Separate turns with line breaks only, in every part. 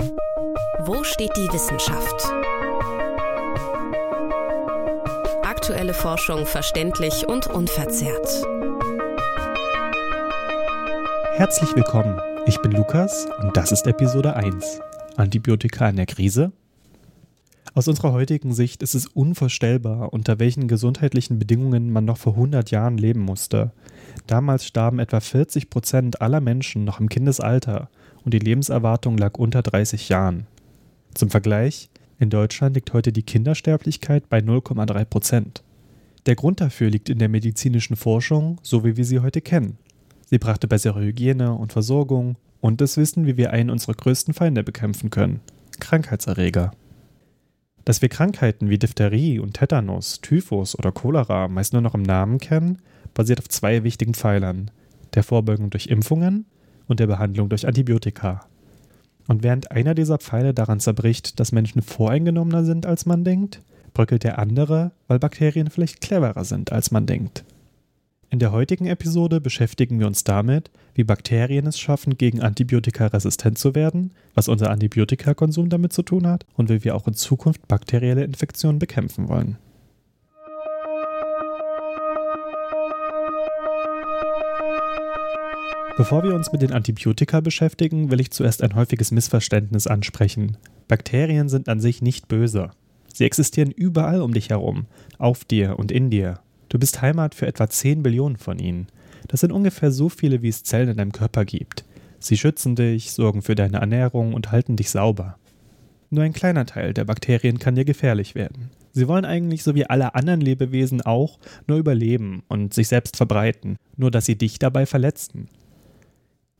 Wo steht die Wissenschaft? Aktuelle Forschung verständlich und unverzerrt.
Herzlich willkommen. Ich bin Lukas und das ist Episode 1. Antibiotika in der Krise? Aus unserer heutigen Sicht ist es unvorstellbar, unter welchen gesundheitlichen Bedingungen man noch vor 100 Jahren leben musste. Damals starben etwa 40 Prozent aller Menschen noch im Kindesalter und die Lebenserwartung lag unter 30 Jahren. Zum Vergleich, in Deutschland liegt heute die Kindersterblichkeit bei 0,3 Prozent. Der Grund dafür liegt in der medizinischen Forschung, so wie wir sie heute kennen. Sie brachte bessere Hygiene und Versorgung und das Wissen, wie wir einen unserer größten Feinde bekämpfen können: Krankheitserreger. Dass wir Krankheiten wie Diphtherie und Tetanus, Typhus oder Cholera meist nur noch im Namen kennen, basiert auf zwei wichtigen Pfeilern: der Vorbeugung durch Impfungen und der Behandlung durch Antibiotika. Und während einer dieser Pfeile daran zerbricht, dass Menschen voreingenommener sind, als man denkt, bröckelt der andere, weil Bakterien vielleicht cleverer sind, als man denkt. In der heutigen Episode beschäftigen wir uns damit, wie Bakterien es schaffen, gegen Antibiotika resistent zu werden, was unser Antibiotikakonsum damit zu tun hat und wie wir auch in Zukunft bakterielle Infektionen bekämpfen wollen. Bevor wir uns mit den Antibiotika beschäftigen, will ich zuerst ein häufiges Missverständnis ansprechen. Bakterien sind an sich nicht böse. Sie existieren überall um dich herum, auf dir und in dir. Du bist Heimat für etwa 10 Billionen von ihnen. Das sind ungefähr so viele, wie es Zellen in deinem Körper gibt. Sie schützen dich, sorgen für deine Ernährung und halten dich sauber. Nur ein kleiner Teil der Bakterien kann dir gefährlich werden. Sie wollen eigentlich so wie alle anderen Lebewesen auch nur überleben und sich selbst verbreiten, nur dass sie dich dabei verletzen.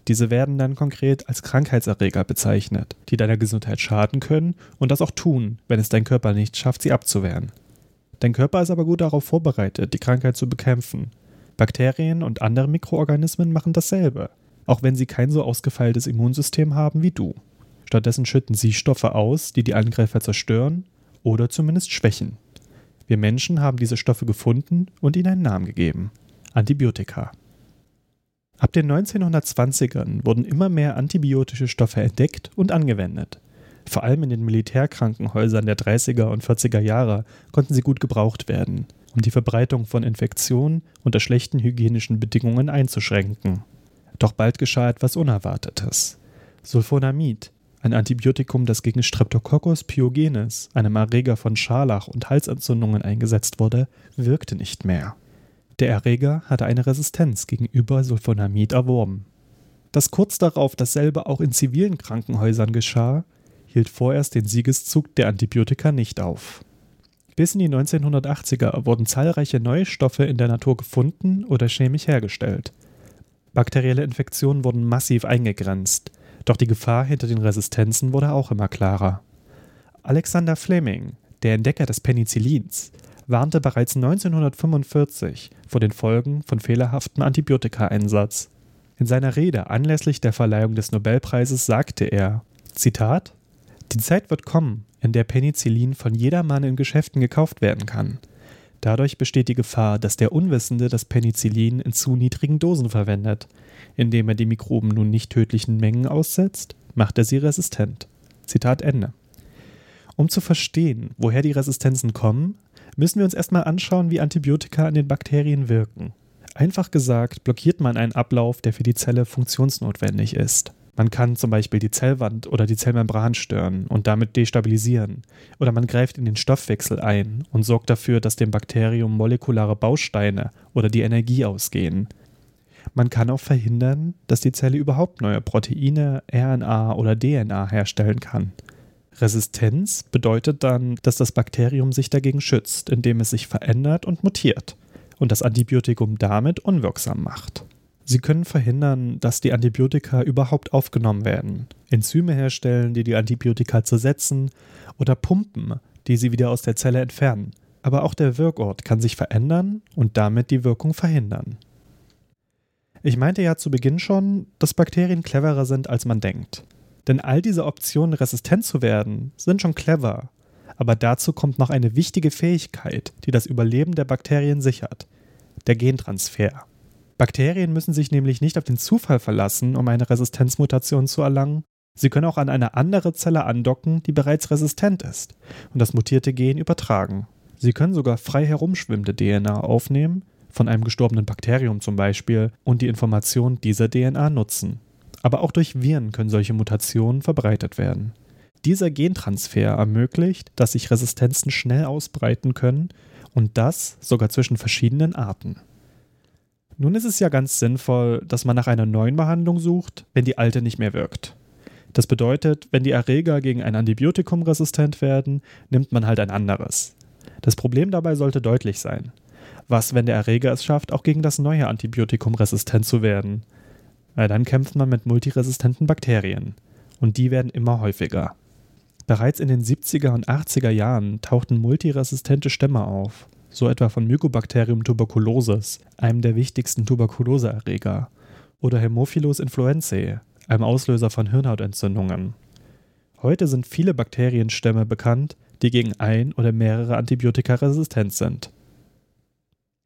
Diese werden dann konkret als Krankheitserreger bezeichnet, die deiner Gesundheit schaden können und das auch tun, wenn es dein Körper nicht schafft, sie abzuwehren. Dein Körper ist aber gut darauf vorbereitet, die Krankheit zu bekämpfen. Bakterien und andere Mikroorganismen machen dasselbe, auch wenn sie kein so ausgefeiltes Immunsystem haben wie du. Stattdessen schütten sie Stoffe aus, die die Angreifer zerstören oder zumindest schwächen. Wir Menschen haben diese Stoffe gefunden und ihnen einen Namen gegeben. Antibiotika. Ab den 1920ern wurden immer mehr antibiotische Stoffe entdeckt und angewendet. Vor allem in den Militärkrankenhäusern der 30er und 40er Jahre konnten sie gut gebraucht werden, um die Verbreitung von Infektionen unter schlechten hygienischen Bedingungen einzuschränken. Doch bald geschah etwas Unerwartetes. Sulfonamid, ein Antibiotikum, das gegen Streptococcus pyogenes, einem Erreger von Scharlach und Halsentzündungen eingesetzt wurde, wirkte nicht mehr. Der Erreger hatte eine Resistenz gegenüber Sulfonamid erworben. Dass kurz darauf dasselbe auch in zivilen Krankenhäusern geschah, hielt vorerst den Siegeszug der Antibiotika nicht auf. Bis in die 1980er wurden zahlreiche neue Stoffe in der Natur gefunden oder chemisch hergestellt. Bakterielle Infektionen wurden massiv eingegrenzt, doch die Gefahr hinter den Resistenzen wurde auch immer klarer. Alexander Fleming, der Entdecker des Penicillins, warnte bereits 1945 vor den Folgen von fehlerhaftem Antibiotikaeinsatz. In seiner Rede anlässlich der Verleihung des Nobelpreises sagte er: Zitat die Zeit wird kommen, in der Penicillin von jedermann in Geschäften gekauft werden kann. Dadurch besteht die Gefahr, dass der Unwissende das Penicillin in zu niedrigen Dosen verwendet. Indem er die Mikroben nun nicht tödlichen Mengen aussetzt, macht er sie resistent. Zitat Ende. Um zu verstehen, woher die Resistenzen kommen, müssen wir uns erstmal anschauen, wie Antibiotika an den Bakterien wirken. Einfach gesagt, blockiert man einen Ablauf, der für die Zelle funktionsnotwendig ist. Man kann zum Beispiel die Zellwand oder die Zellmembran stören und damit destabilisieren. Oder man greift in den Stoffwechsel ein und sorgt dafür, dass dem Bakterium molekulare Bausteine oder die Energie ausgehen. Man kann auch verhindern, dass die Zelle überhaupt neue Proteine, RNA oder DNA herstellen kann. Resistenz bedeutet dann, dass das Bakterium sich dagegen schützt, indem es sich verändert und mutiert und das Antibiotikum damit unwirksam macht. Sie können verhindern, dass die Antibiotika überhaupt aufgenommen werden, Enzyme herstellen, die die Antibiotika zersetzen oder Pumpen, die sie wieder aus der Zelle entfernen. Aber auch der Wirkort kann sich verändern und damit die Wirkung verhindern. Ich meinte ja zu Beginn schon, dass Bakterien cleverer sind, als man denkt. Denn all diese Optionen, resistent zu werden, sind schon clever. Aber dazu kommt noch eine wichtige Fähigkeit, die das Überleben der Bakterien sichert: der Gentransfer. Bakterien müssen sich nämlich nicht auf den Zufall verlassen, um eine Resistenzmutation zu erlangen, Sie können auch an eine andere Zelle andocken, die bereits resistent ist, und das mutierte Gen übertragen. Sie können sogar frei herumschwimmende DNA aufnehmen, von einem gestorbenen Bakterium zum Beispiel, und die Information dieser DNA nutzen. Aber auch durch Viren können solche Mutationen verbreitet werden. Dieser Gentransfer ermöglicht, dass sich Resistenzen schnell ausbreiten können und das sogar zwischen verschiedenen Arten. Nun ist es ja ganz sinnvoll, dass man nach einer neuen Behandlung sucht, wenn die alte nicht mehr wirkt. Das bedeutet, wenn die Erreger gegen ein Antibiotikum resistent werden, nimmt man halt ein anderes. Das Problem dabei sollte deutlich sein. Was, wenn der Erreger es schafft, auch gegen das neue Antibiotikum resistent zu werden? Weil dann kämpft man mit multiresistenten Bakterien. Und die werden immer häufiger. Bereits in den 70er und 80er Jahren tauchten multiresistente Stämme auf, so etwa von Mycobacterium tuberculosis, einem der wichtigsten Tuberkuloseerreger, oder Hämophilus influenzae, einem Auslöser von Hirnhautentzündungen. Heute sind viele Bakterienstämme bekannt, die gegen ein oder mehrere Antibiotika resistent sind.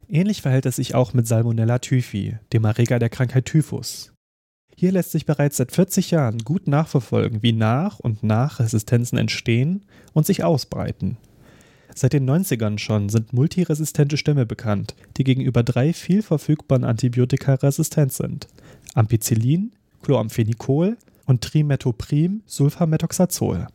Ähnlich verhält es sich auch mit Salmonella typhi, dem Erreger der Krankheit Typhus. Hier lässt sich bereits seit 40 Jahren gut nachverfolgen, wie nach und nach Resistenzen entstehen und sich ausbreiten. Seit den 90ern schon sind multiresistente Stämme bekannt, die gegenüber drei viel verfügbaren Antibiotika resistent sind: Ampicillin, Chloramphenicol und Trimetoprim-Sulfamethoxazol.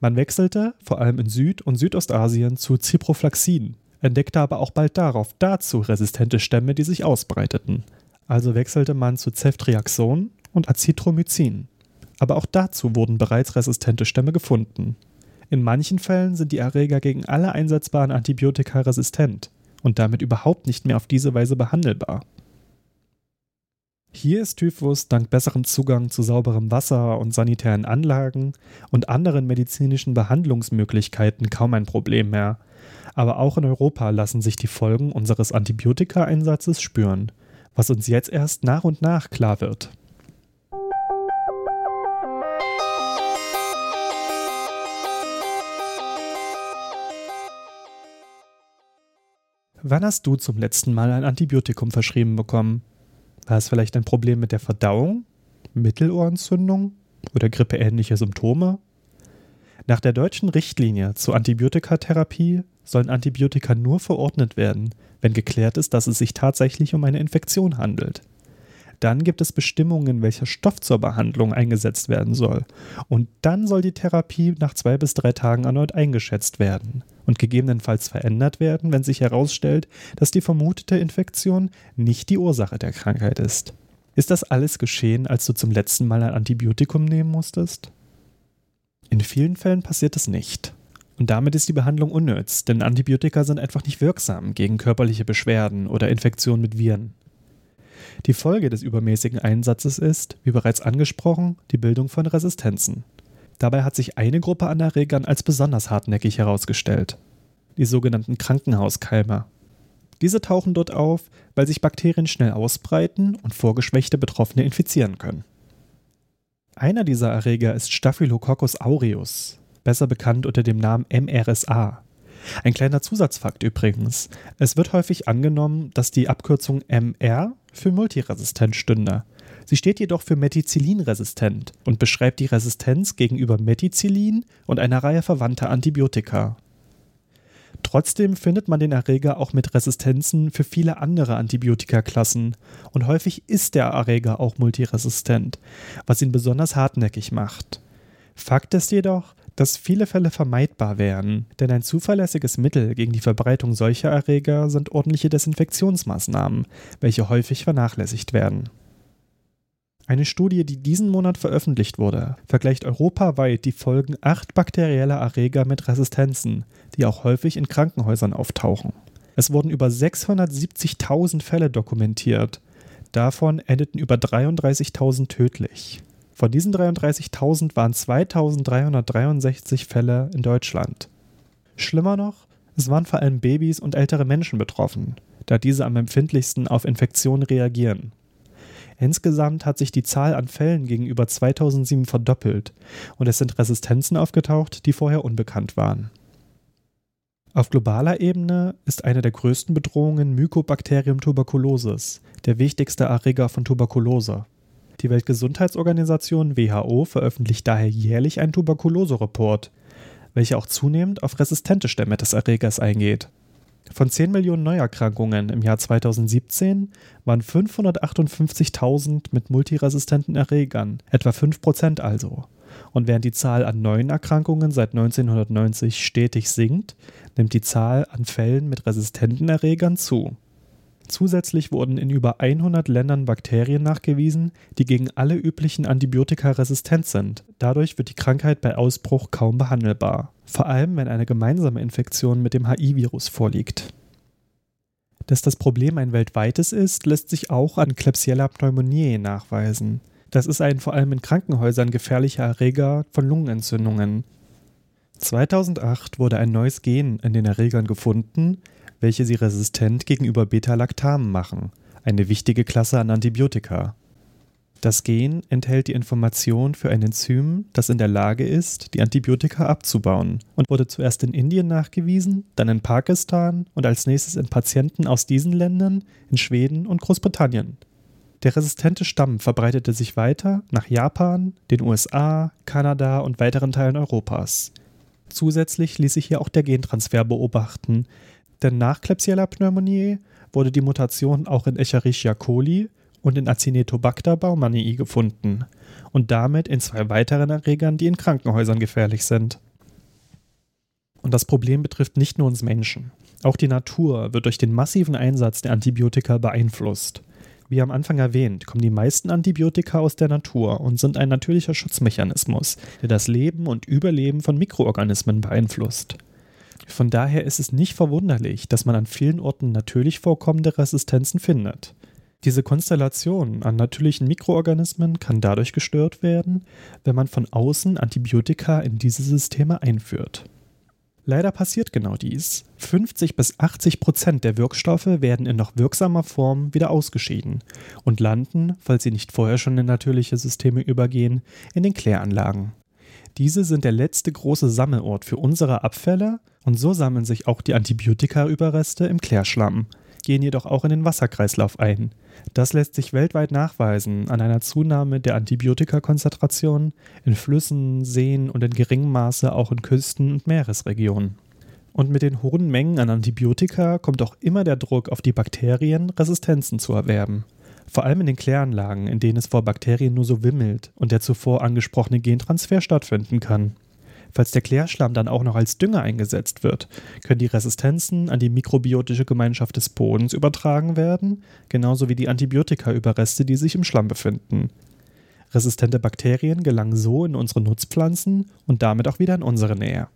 Man wechselte, vor allem in Süd- und Südostasien, zu Ciproflaxin, entdeckte aber auch bald darauf dazu resistente Stämme, die sich ausbreiteten. Also wechselte man zu Ceftriaxon und Azithromycin. Aber auch dazu wurden bereits resistente Stämme gefunden. In manchen Fällen sind die Erreger gegen alle einsetzbaren Antibiotika resistent und damit überhaupt nicht mehr auf diese Weise behandelbar. Hier ist Typhus dank besserem Zugang zu sauberem Wasser und sanitären Anlagen und anderen medizinischen Behandlungsmöglichkeiten kaum ein Problem mehr. Aber auch in Europa lassen sich die Folgen unseres Antibiotika-Einsatzes spüren, was uns jetzt erst nach und nach klar wird. Wann hast du zum letzten Mal ein Antibiotikum verschrieben bekommen? War es vielleicht ein Problem mit der Verdauung, Mittelohrentzündung oder grippeähnliche Symptome? Nach der deutschen Richtlinie zur Antibiotikatherapie sollen Antibiotika nur verordnet werden, wenn geklärt ist, dass es sich tatsächlich um eine Infektion handelt. Dann gibt es Bestimmungen, welcher Stoff zur Behandlung eingesetzt werden soll. Und dann soll die Therapie nach zwei bis drei Tagen erneut eingeschätzt werden und gegebenenfalls verändert werden, wenn sich herausstellt, dass die vermutete Infektion nicht die Ursache der Krankheit ist. Ist das alles geschehen, als du zum letzten Mal ein Antibiotikum nehmen musstest? In vielen Fällen passiert es nicht. Und damit ist die Behandlung unnütz, denn Antibiotika sind einfach nicht wirksam gegen körperliche Beschwerden oder Infektionen mit Viren. Die Folge des übermäßigen Einsatzes ist, wie bereits angesprochen, die Bildung von Resistenzen. Dabei hat sich eine Gruppe an Erregern als besonders hartnäckig herausgestellt. Die sogenannten Krankenhauskeime. Diese tauchen dort auf, weil sich Bakterien schnell ausbreiten und vorgeschwächte Betroffene infizieren können. Einer dieser Erreger ist Staphylococcus aureus, besser bekannt unter dem Namen MRSA. Ein kleiner Zusatzfakt übrigens. Es wird häufig angenommen, dass die Abkürzung MR für multiresistent stünde. Sie steht jedoch für Methicillin-resistent und beschreibt die Resistenz gegenüber Methicillin und einer Reihe verwandter Antibiotika. Trotzdem findet man den Erreger auch mit Resistenzen für viele andere Antibiotikaklassen und häufig ist der Erreger auch multiresistent, was ihn besonders hartnäckig macht. Fakt ist jedoch, dass viele Fälle vermeidbar wären, denn ein zuverlässiges Mittel gegen die Verbreitung solcher Erreger sind ordentliche Desinfektionsmaßnahmen, welche häufig vernachlässigt werden. Eine Studie, die diesen Monat veröffentlicht wurde, vergleicht europaweit die Folgen acht bakterieller Erreger mit Resistenzen, die auch häufig in Krankenhäusern auftauchen. Es wurden über 670.000 Fälle dokumentiert. Davon endeten über 33.000 tödlich. Von diesen 33.000 waren 2.363 Fälle in Deutschland. Schlimmer noch, es waren vor allem Babys und ältere Menschen betroffen, da diese am empfindlichsten auf Infektionen reagieren. Insgesamt hat sich die Zahl an Fällen gegenüber 2007 verdoppelt und es sind Resistenzen aufgetaucht, die vorher unbekannt waren. Auf globaler Ebene ist eine der größten Bedrohungen Mycobacterium tuberculosis, der wichtigste Erreger von Tuberkulose. Die Weltgesundheitsorganisation WHO veröffentlicht daher jährlich einen Tuberkulose-Report, welcher auch zunehmend auf resistente Stämme des Erregers eingeht. Von 10 Millionen Neuerkrankungen im Jahr 2017 waren 558.000 mit multiresistenten Erregern, etwa 5% also. Und während die Zahl an neuen Erkrankungen seit 1990 stetig sinkt, nimmt die Zahl an Fällen mit resistenten Erregern zu. Zusätzlich wurden in über 100 Ländern Bakterien nachgewiesen, die gegen alle üblichen Antibiotika resistent sind. Dadurch wird die Krankheit bei Ausbruch kaum behandelbar, vor allem wenn eine gemeinsame Infektion mit dem HI-Virus vorliegt. Dass das Problem ein weltweites ist, lässt sich auch an Klebsiella pneumoniae nachweisen. Das ist ein vor allem in Krankenhäusern gefährlicher Erreger von Lungenentzündungen. 2008 wurde ein neues Gen in den Erregern gefunden, welche sie resistent gegenüber Beta-Lactamen machen, eine wichtige Klasse an Antibiotika. Das Gen enthält die Information für ein Enzym, das in der Lage ist, die Antibiotika abzubauen und wurde zuerst in Indien nachgewiesen, dann in Pakistan und als nächstes in Patienten aus diesen Ländern, in Schweden und Großbritannien. Der resistente Stamm verbreitete sich weiter nach Japan, den USA, Kanada und weiteren Teilen Europas. Zusätzlich ließ sich hier auch der Gentransfer beobachten, denn nach Klebsiella pneumoniae wurde die Mutation auch in Escherichia coli und in Acinetobacter baumannii gefunden und damit in zwei weiteren Erregern, die in Krankenhäusern gefährlich sind. Und das Problem betrifft nicht nur uns Menschen. Auch die Natur wird durch den massiven Einsatz der Antibiotika beeinflusst. Wie am Anfang erwähnt, kommen die meisten Antibiotika aus der Natur und sind ein natürlicher Schutzmechanismus, der das Leben und Überleben von Mikroorganismen beeinflusst. Von daher ist es nicht verwunderlich, dass man an vielen Orten natürlich vorkommende Resistenzen findet. Diese Konstellation an natürlichen Mikroorganismen kann dadurch gestört werden, wenn man von außen Antibiotika in diese Systeme einführt. Leider passiert genau dies. 50 bis 80 Prozent der Wirkstoffe werden in noch wirksamer Form wieder ausgeschieden und landen, falls sie nicht vorher schon in natürliche Systeme übergehen, in den Kläranlagen. Diese sind der letzte große Sammelort für unsere Abfälle und so sammeln sich auch die Antibiotika-Überreste im Klärschlamm, gehen jedoch auch in den Wasserkreislauf ein. Das lässt sich weltweit nachweisen an einer Zunahme der Antibiotikakonzentration in Flüssen, Seen und in geringem Maße auch in Küsten- und Meeresregionen. Und mit den hohen Mengen an Antibiotika kommt auch immer der Druck auf die Bakterien, Resistenzen zu erwerben. Vor allem in den Kläranlagen, in denen es vor Bakterien nur so wimmelt und der zuvor angesprochene Gentransfer stattfinden kann. Falls der Klärschlamm dann auch noch als Dünger eingesetzt wird, können die Resistenzen an die mikrobiotische Gemeinschaft des Bodens übertragen werden, genauso wie die Antibiotikaüberreste, die sich im Schlamm befinden. Resistente Bakterien gelangen so in unsere Nutzpflanzen und damit auch wieder in unsere Nähe.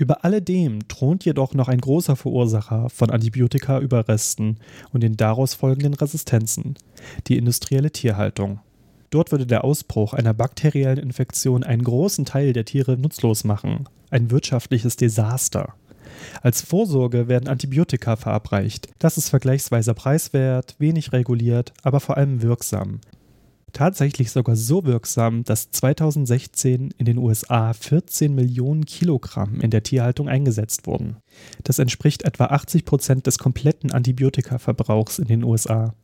Über alledem thront jedoch noch ein großer Verursacher von Antibiotikaüberresten und den daraus folgenden Resistenzen, die industrielle Tierhaltung. Dort würde der Ausbruch einer bakteriellen Infektion einen großen Teil der Tiere nutzlos machen, ein wirtschaftliches Desaster. Als Vorsorge werden Antibiotika verabreicht. Das ist vergleichsweise preiswert, wenig reguliert, aber vor allem wirksam. Tatsächlich sogar so wirksam, dass 2016 in den USA 14 Millionen Kilogramm in der Tierhaltung eingesetzt wurden. Das entspricht etwa 80 Prozent des kompletten Antibiotikaverbrauchs in den USA.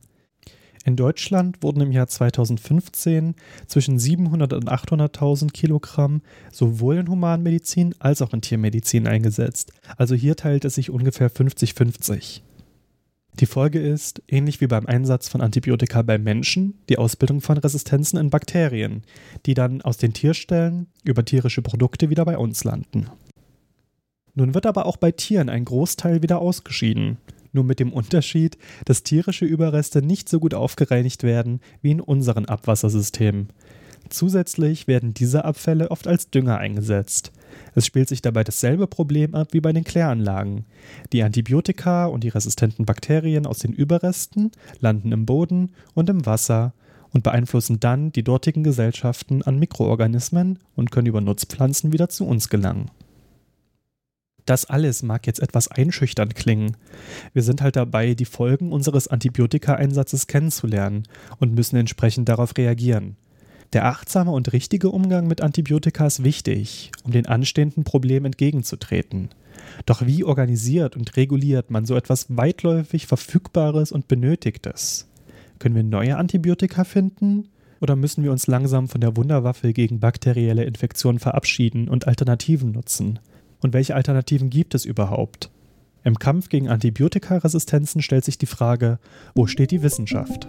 In Deutschland wurden im Jahr 2015 zwischen 700 und 800.000 Kilogramm sowohl in Humanmedizin als auch in Tiermedizin eingesetzt. Also hier teilt es sich ungefähr 50-50. Die Folge ist, ähnlich wie beim Einsatz von Antibiotika beim Menschen, die Ausbildung von Resistenzen in Bakterien, die dann aus den Tierstellen über tierische Produkte wieder bei uns landen. Nun wird aber auch bei Tieren ein Großteil wieder ausgeschieden, nur mit dem Unterschied, dass tierische Überreste nicht so gut aufgereinigt werden wie in unseren Abwassersystemen. Zusätzlich werden diese Abfälle oft als Dünger eingesetzt. Es spielt sich dabei dasselbe Problem ab wie bei den Kläranlagen. Die Antibiotika und die resistenten Bakterien aus den Überresten landen im Boden und im Wasser und beeinflussen dann die dortigen Gesellschaften an Mikroorganismen und können über Nutzpflanzen wieder zu uns gelangen. Das alles mag jetzt etwas einschüchternd klingen. Wir sind halt dabei, die Folgen unseres Antibiotika-Einsatzes kennenzulernen und müssen entsprechend darauf reagieren. Der achtsame und richtige Umgang mit Antibiotika ist wichtig, um den anstehenden Problemen entgegenzutreten. Doch wie organisiert und reguliert man so etwas weitläufig Verfügbares und Benötigtes? Können wir neue Antibiotika finden? Oder müssen wir uns langsam von der Wunderwaffe gegen bakterielle Infektionen verabschieden und Alternativen nutzen? Und welche Alternativen gibt es überhaupt? Im Kampf gegen Antibiotikaresistenzen stellt sich die Frage, wo steht die Wissenschaft?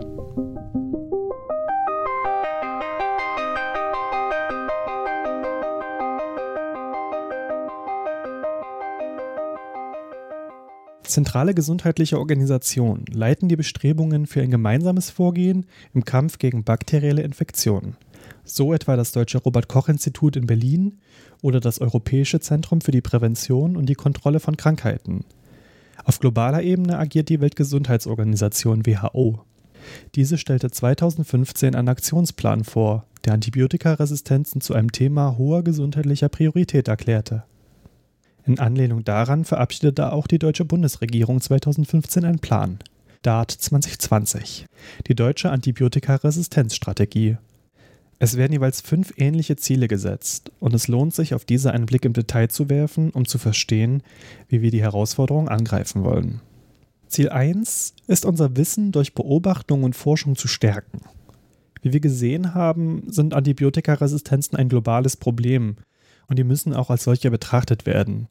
Zentrale gesundheitliche Organisationen leiten die Bestrebungen für ein gemeinsames Vorgehen im Kampf gegen bakterielle Infektionen. So etwa das Deutsche Robert Koch Institut in Berlin oder das Europäische Zentrum für die Prävention und die Kontrolle von Krankheiten. Auf globaler Ebene agiert die Weltgesundheitsorganisation WHO. Diese stellte 2015 einen Aktionsplan vor, der Antibiotikaresistenzen zu einem Thema hoher gesundheitlicher Priorität erklärte. In Anlehnung daran verabschiedete auch die deutsche Bundesregierung 2015 einen Plan, DART 2020, die deutsche Antibiotikaresistenzstrategie. Es werden jeweils fünf ähnliche Ziele gesetzt und es lohnt sich, auf diese einen Blick im Detail zu werfen, um zu verstehen, wie wir die Herausforderung angreifen wollen. Ziel 1 ist unser Wissen durch Beobachtung und Forschung zu stärken. Wie wir gesehen haben, sind Antibiotikaresistenzen ein globales Problem und die müssen auch als solche betrachtet werden.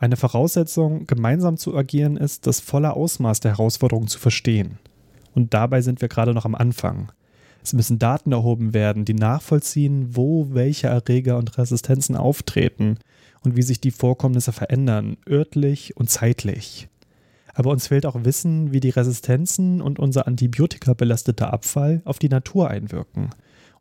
Eine Voraussetzung, gemeinsam zu agieren, ist, das volle Ausmaß der Herausforderung zu verstehen. Und dabei sind wir gerade noch am Anfang. Es müssen Daten erhoben werden, die nachvollziehen, wo welche Erreger und Resistenzen auftreten und wie sich die Vorkommnisse verändern, örtlich und zeitlich. Aber uns fehlt auch Wissen, wie die Resistenzen und unser Antibiotika belasteter Abfall auf die Natur einwirken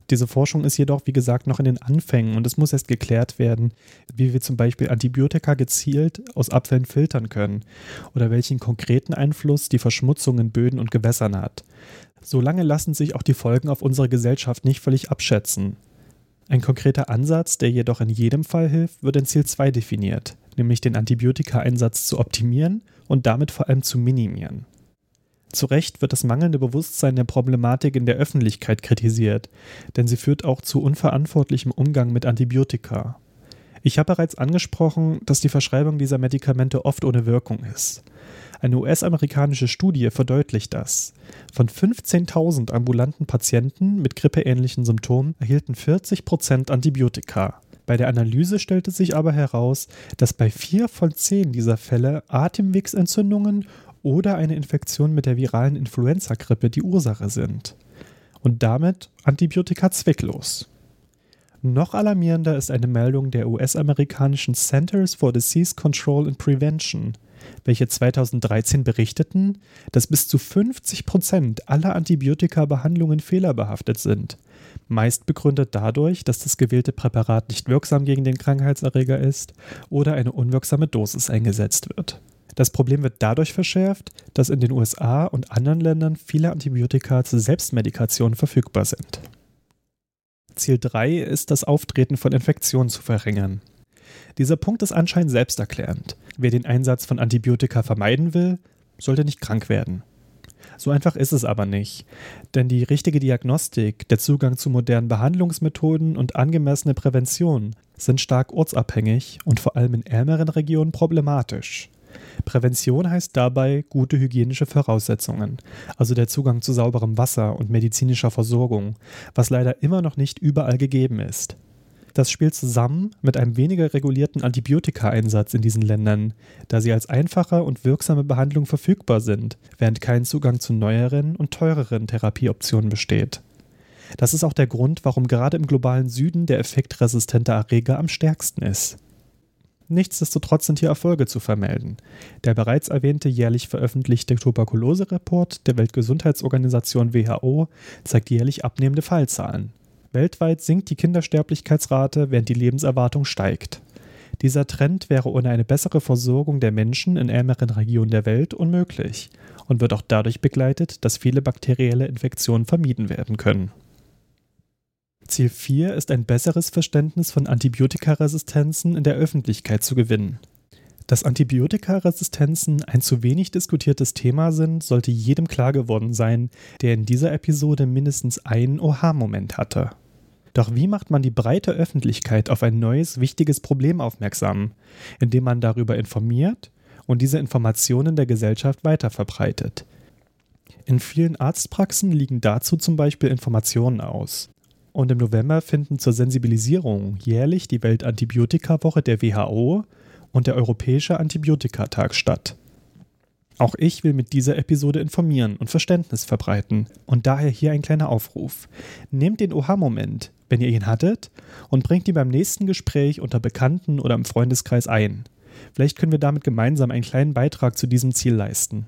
diese Forschung ist jedoch, wie gesagt, noch in den Anfängen und es muss erst geklärt werden, wie wir zum Beispiel Antibiotika gezielt aus Abfällen filtern können oder welchen konkreten Einfluss die Verschmutzung in Böden und Gewässern hat. Solange lassen sich auch die Folgen auf unsere Gesellschaft nicht völlig abschätzen. Ein konkreter Ansatz, der jedoch in jedem Fall hilft, wird in Ziel 2 definiert, nämlich den Antibiotika-Einsatz zu optimieren und damit vor allem zu minimieren. Zu Recht wird das mangelnde Bewusstsein der Problematik in der Öffentlichkeit kritisiert, denn sie führt auch zu unverantwortlichem Umgang mit Antibiotika. Ich habe bereits angesprochen, dass die Verschreibung dieser Medikamente oft ohne Wirkung ist. Eine US-amerikanische Studie verdeutlicht das. Von 15.000 ambulanten Patienten mit grippeähnlichen Symptomen erhielten 40 Prozent Antibiotika. Bei der Analyse stellte sich aber heraus, dass bei vier von zehn dieser Fälle Atemwegsentzündungen oder eine Infektion mit der viralen Influenza-Grippe die Ursache sind. Und damit Antibiotika zwecklos. Noch alarmierender ist eine Meldung der US-amerikanischen Centers for Disease Control and Prevention, welche 2013 berichteten, dass bis zu 50 Prozent aller Antibiotika-Behandlungen fehlerbehaftet sind. Meist begründet dadurch, dass das gewählte Präparat nicht wirksam gegen den Krankheitserreger ist oder eine unwirksame Dosis eingesetzt wird. Das Problem wird dadurch verschärft, dass in den USA und anderen Ländern viele Antibiotika zur Selbstmedikation verfügbar sind. Ziel 3 ist das Auftreten von Infektionen zu verringern. Dieser Punkt ist anscheinend selbsterklärend. Wer den Einsatz von Antibiotika vermeiden will, sollte nicht krank werden. So einfach ist es aber nicht, denn die richtige Diagnostik, der Zugang zu modernen Behandlungsmethoden und angemessene Prävention sind stark ortsabhängig und vor allem in ärmeren Regionen problematisch. Prävention heißt dabei gute hygienische Voraussetzungen, also der Zugang zu sauberem Wasser und medizinischer Versorgung, was leider immer noch nicht überall gegeben ist. Das spielt zusammen mit einem weniger regulierten Antibiotikaeinsatz in diesen Ländern, da sie als einfache und wirksame Behandlung verfügbar sind, während kein Zugang zu neueren und teureren Therapieoptionen besteht. Das ist auch der Grund, warum gerade im globalen Süden der Effekt resistenter Erreger am stärksten ist. Nichtsdestotrotz sind hier Erfolge zu vermelden. Der bereits erwähnte jährlich veröffentlichte Tuberkulose-Report der Weltgesundheitsorganisation WHO zeigt jährlich abnehmende Fallzahlen. Weltweit sinkt die Kindersterblichkeitsrate, während die Lebenserwartung steigt. Dieser Trend wäre ohne eine bessere Versorgung der Menschen in ärmeren Regionen der Welt unmöglich und wird auch dadurch begleitet, dass viele bakterielle Infektionen vermieden werden können. Ziel 4 ist ein besseres Verständnis von Antibiotikaresistenzen in der Öffentlichkeit zu gewinnen. Dass Antibiotikaresistenzen ein zu wenig diskutiertes Thema sind, sollte jedem klar geworden sein, der in dieser Episode mindestens einen Oha-Moment hatte. Doch wie macht man die breite Öffentlichkeit auf ein neues, wichtiges Problem aufmerksam, indem man darüber informiert und diese Informationen der Gesellschaft weiterverbreitet? In vielen Arztpraxen liegen dazu zum Beispiel Informationen aus. Und im November finden zur Sensibilisierung jährlich die Weltantibiotikawoche der WHO und der Europäische Antibiotikatag statt. Auch ich will mit dieser Episode informieren und Verständnis verbreiten und daher hier ein kleiner Aufruf. Nehmt den Oha-Moment, wenn ihr ihn hattet, und bringt ihn beim nächsten Gespräch unter Bekannten oder im Freundeskreis ein. Vielleicht können wir damit gemeinsam einen kleinen Beitrag zu diesem Ziel leisten.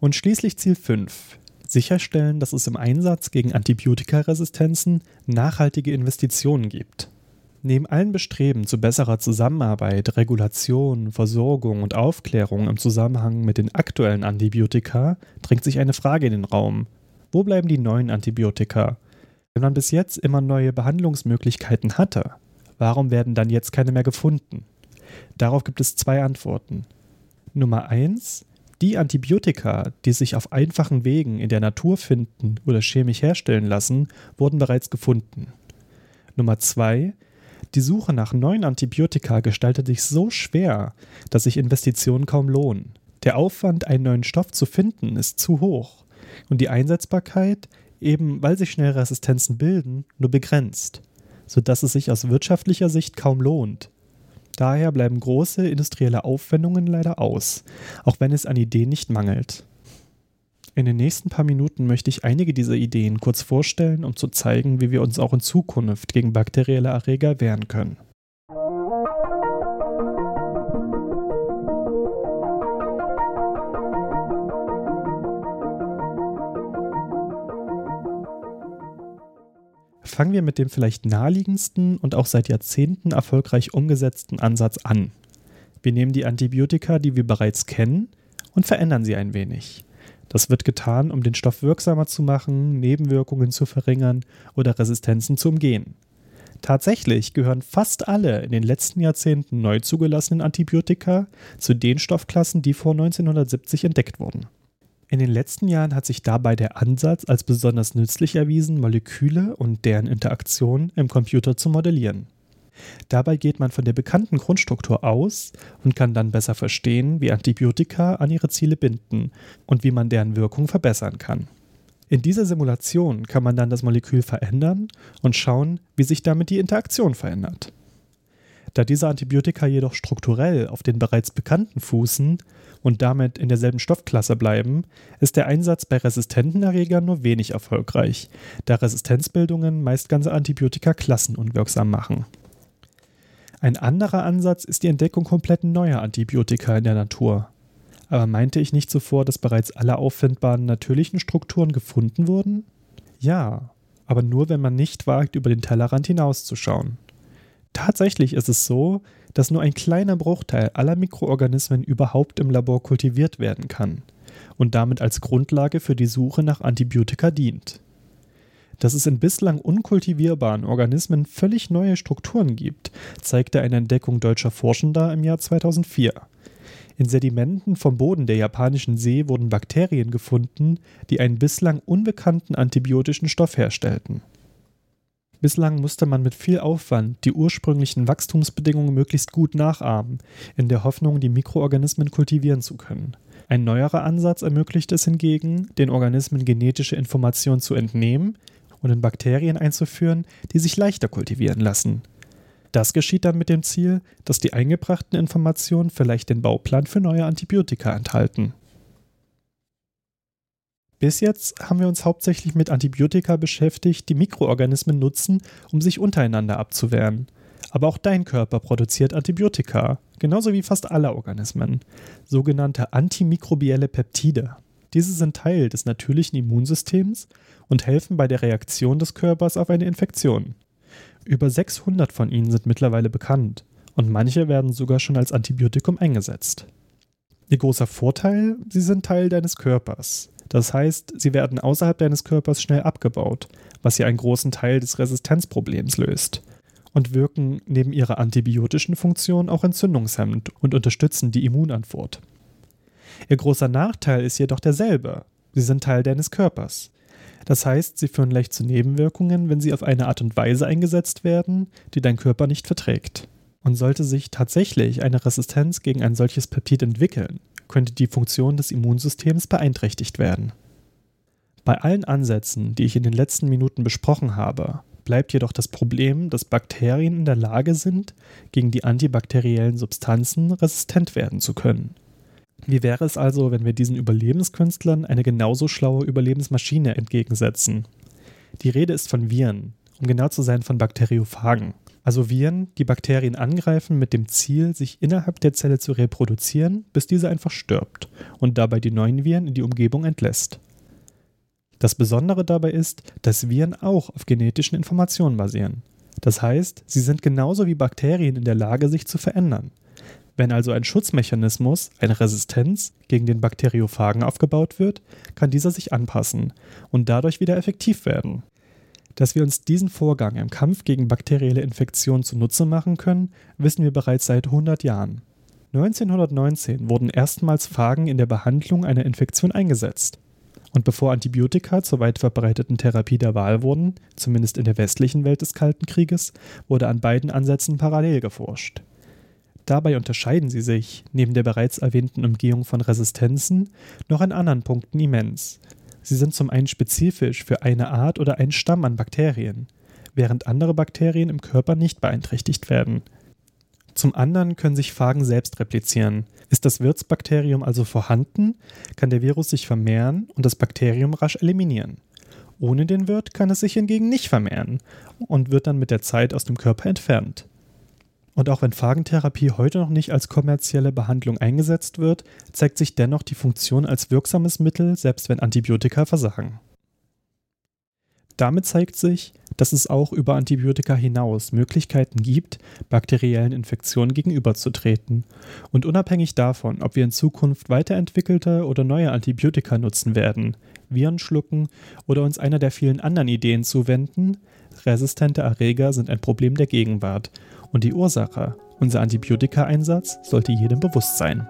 Und schließlich Ziel 5. Sicherstellen, dass es im Einsatz gegen Antibiotikaresistenzen nachhaltige Investitionen gibt. Neben allen Bestreben zu besserer Zusammenarbeit, Regulation, Versorgung und Aufklärung im Zusammenhang mit den aktuellen Antibiotika drängt sich eine Frage in den Raum. Wo bleiben die neuen Antibiotika? Wenn man bis jetzt immer neue Behandlungsmöglichkeiten hatte, warum werden dann jetzt keine mehr gefunden? Darauf gibt es zwei Antworten. Nummer eins: Die Antibiotika, die sich auf einfachen Wegen in der Natur finden oder chemisch herstellen lassen, wurden bereits gefunden. Nummer zwei: die Suche nach neuen Antibiotika gestaltet sich so schwer, dass sich Investitionen kaum lohnen. Der Aufwand, einen neuen Stoff zu finden, ist zu hoch und die Einsetzbarkeit, eben weil sich schnell Resistenzen bilden, nur begrenzt, sodass es sich aus wirtschaftlicher Sicht kaum lohnt. Daher bleiben große industrielle Aufwendungen leider aus, auch wenn es an Ideen nicht mangelt. In den nächsten paar Minuten möchte ich einige dieser Ideen kurz vorstellen, um zu zeigen, wie wir uns auch in Zukunft gegen bakterielle Erreger wehren können. Fangen wir mit dem vielleicht naheliegendsten und auch seit Jahrzehnten erfolgreich umgesetzten Ansatz an. Wir nehmen die Antibiotika, die wir bereits kennen, und verändern sie ein wenig. Das wird getan, um den Stoff wirksamer zu machen, Nebenwirkungen zu verringern oder Resistenzen zu umgehen. Tatsächlich gehören fast alle in den letzten Jahrzehnten neu zugelassenen Antibiotika zu den Stoffklassen, die vor 1970 entdeckt wurden. In den letzten Jahren hat sich dabei der Ansatz als besonders nützlich erwiesen, Moleküle und deren Interaktion im Computer zu modellieren. Dabei geht man von der bekannten Grundstruktur aus und kann dann besser verstehen, wie Antibiotika an ihre Ziele binden und wie man deren Wirkung verbessern kann. In dieser Simulation kann man dann das Molekül verändern und schauen, wie sich damit die Interaktion verändert. Da diese Antibiotika jedoch strukturell auf den bereits bekannten fußen und damit in derselben Stoffklasse bleiben, ist der Einsatz bei resistenten Erregern nur wenig erfolgreich, da Resistenzbildungen meist ganze Antibiotika-Klassen unwirksam machen. Ein anderer Ansatz ist die Entdeckung komplett neuer Antibiotika in der Natur. Aber meinte ich nicht zuvor, dass bereits alle auffindbaren natürlichen Strukturen gefunden wurden? Ja, aber nur wenn man nicht wagt, über den Tellerrand hinauszuschauen. Tatsächlich ist es so, dass nur ein kleiner Bruchteil aller Mikroorganismen überhaupt im Labor kultiviert werden kann und damit als Grundlage für die Suche nach Antibiotika dient dass es in bislang unkultivierbaren Organismen völlig neue Strukturen gibt, zeigte eine Entdeckung deutscher Forschender im Jahr 2004. In Sedimenten vom Boden der japanischen See wurden Bakterien gefunden, die einen bislang unbekannten antibiotischen Stoff herstellten. Bislang musste man mit viel Aufwand die ursprünglichen Wachstumsbedingungen möglichst gut nachahmen, in der Hoffnung, die Mikroorganismen kultivieren zu können. Ein neuerer Ansatz ermöglicht es hingegen, den Organismen genetische Informationen zu entnehmen, und in Bakterien einzuführen, die sich leichter kultivieren lassen. Das geschieht dann mit dem Ziel, dass die eingebrachten Informationen vielleicht den Bauplan für neue Antibiotika enthalten. Bis jetzt haben wir uns hauptsächlich mit Antibiotika beschäftigt, die Mikroorganismen nutzen, um sich untereinander abzuwehren. Aber auch dein Körper produziert Antibiotika, genauso wie fast alle Organismen, sogenannte antimikrobielle Peptide. Diese sind Teil des natürlichen Immunsystems und helfen bei der Reaktion des Körpers auf eine Infektion. Über 600 von ihnen sind mittlerweile bekannt und manche werden sogar schon als Antibiotikum eingesetzt. Ihr großer Vorteil, sie sind Teil deines Körpers. Das heißt, sie werden außerhalb deines Körpers schnell abgebaut, was hier einen großen Teil des Resistenzproblems löst. Und wirken neben ihrer antibiotischen Funktion auch entzündungshemmend und unterstützen die Immunantwort. Ihr großer Nachteil ist jedoch derselbe. Sie sind Teil deines Körpers. Das heißt, sie führen leicht zu Nebenwirkungen, wenn sie auf eine Art und Weise eingesetzt werden, die dein Körper nicht verträgt. Und sollte sich tatsächlich eine Resistenz gegen ein solches Peptid entwickeln, könnte die Funktion des Immunsystems beeinträchtigt werden. Bei allen Ansätzen, die ich in den letzten Minuten besprochen habe, bleibt jedoch das Problem, dass Bakterien in der Lage sind, gegen die antibakteriellen Substanzen resistent werden zu können. Wie wäre es also, wenn wir diesen Überlebenskünstlern eine genauso schlaue Überlebensmaschine entgegensetzen? Die Rede ist von Viren, um genau zu sein von Bakteriophagen, also Viren, die Bakterien angreifen mit dem Ziel, sich innerhalb der Zelle zu reproduzieren, bis diese einfach stirbt und dabei die neuen Viren in die Umgebung entlässt. Das Besondere dabei ist, dass Viren auch auf genetischen Informationen basieren. Das heißt, sie sind genauso wie Bakterien in der Lage, sich zu verändern. Wenn also ein Schutzmechanismus, eine Resistenz gegen den Bakteriophagen aufgebaut wird, kann dieser sich anpassen und dadurch wieder effektiv werden. Dass wir uns diesen Vorgang im Kampf gegen bakterielle Infektionen zunutze machen können, wissen wir bereits seit 100 Jahren. 1919 wurden erstmals Phagen in der Behandlung einer Infektion eingesetzt. Und bevor Antibiotika zur weit verbreiteten Therapie der Wahl wurden, zumindest in der westlichen Welt des Kalten Krieges, wurde an beiden Ansätzen parallel geforscht. Dabei unterscheiden sie sich, neben der bereits erwähnten Umgehung von Resistenzen, noch in anderen Punkten immens. Sie sind zum einen spezifisch für eine Art oder einen Stamm an Bakterien, während andere Bakterien im Körper nicht beeinträchtigt werden. Zum anderen können sich Phagen selbst replizieren. Ist das Wirtsbakterium also vorhanden, kann der Virus sich vermehren und das Bakterium rasch eliminieren. Ohne den Wirt kann es sich hingegen nicht vermehren und wird dann mit der Zeit aus dem Körper entfernt. Und auch wenn Phagentherapie heute noch nicht als kommerzielle Behandlung eingesetzt wird, zeigt sich dennoch die Funktion als wirksames Mittel, selbst wenn Antibiotika versagen. Damit zeigt sich, dass es auch über Antibiotika hinaus Möglichkeiten gibt, bakteriellen Infektionen gegenüberzutreten. Und unabhängig davon, ob wir in Zukunft weiterentwickelte oder neue Antibiotika nutzen werden, Viren schlucken oder uns einer der vielen anderen Ideen zuwenden, resistente Erreger sind ein Problem der Gegenwart und die Ursache, unser Antibiotikaeinsatz, sollte jedem bewusst sein.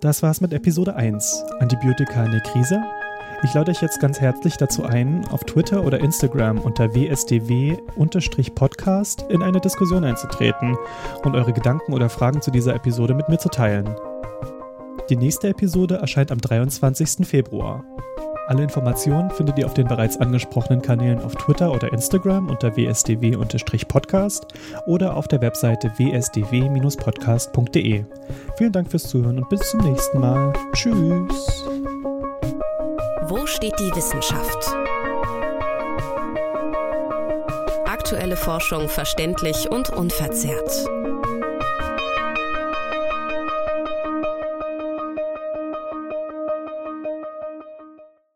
Das war's mit Episode 1, Antibiotika in der Krise. Ich lade euch jetzt ganz herzlich dazu ein, auf Twitter oder Instagram unter wsdw-podcast in eine Diskussion einzutreten und eure Gedanken oder Fragen zu dieser Episode mit mir zu teilen. Die nächste Episode erscheint am 23. Februar. Alle Informationen findet ihr auf den bereits angesprochenen Kanälen auf Twitter oder Instagram unter wsdw-podcast oder auf der Webseite wsdw-podcast.de. Vielen Dank fürs Zuhören und bis zum nächsten Mal. Tschüss.
Wo steht die Wissenschaft? Aktuelle Forschung verständlich und unverzerrt.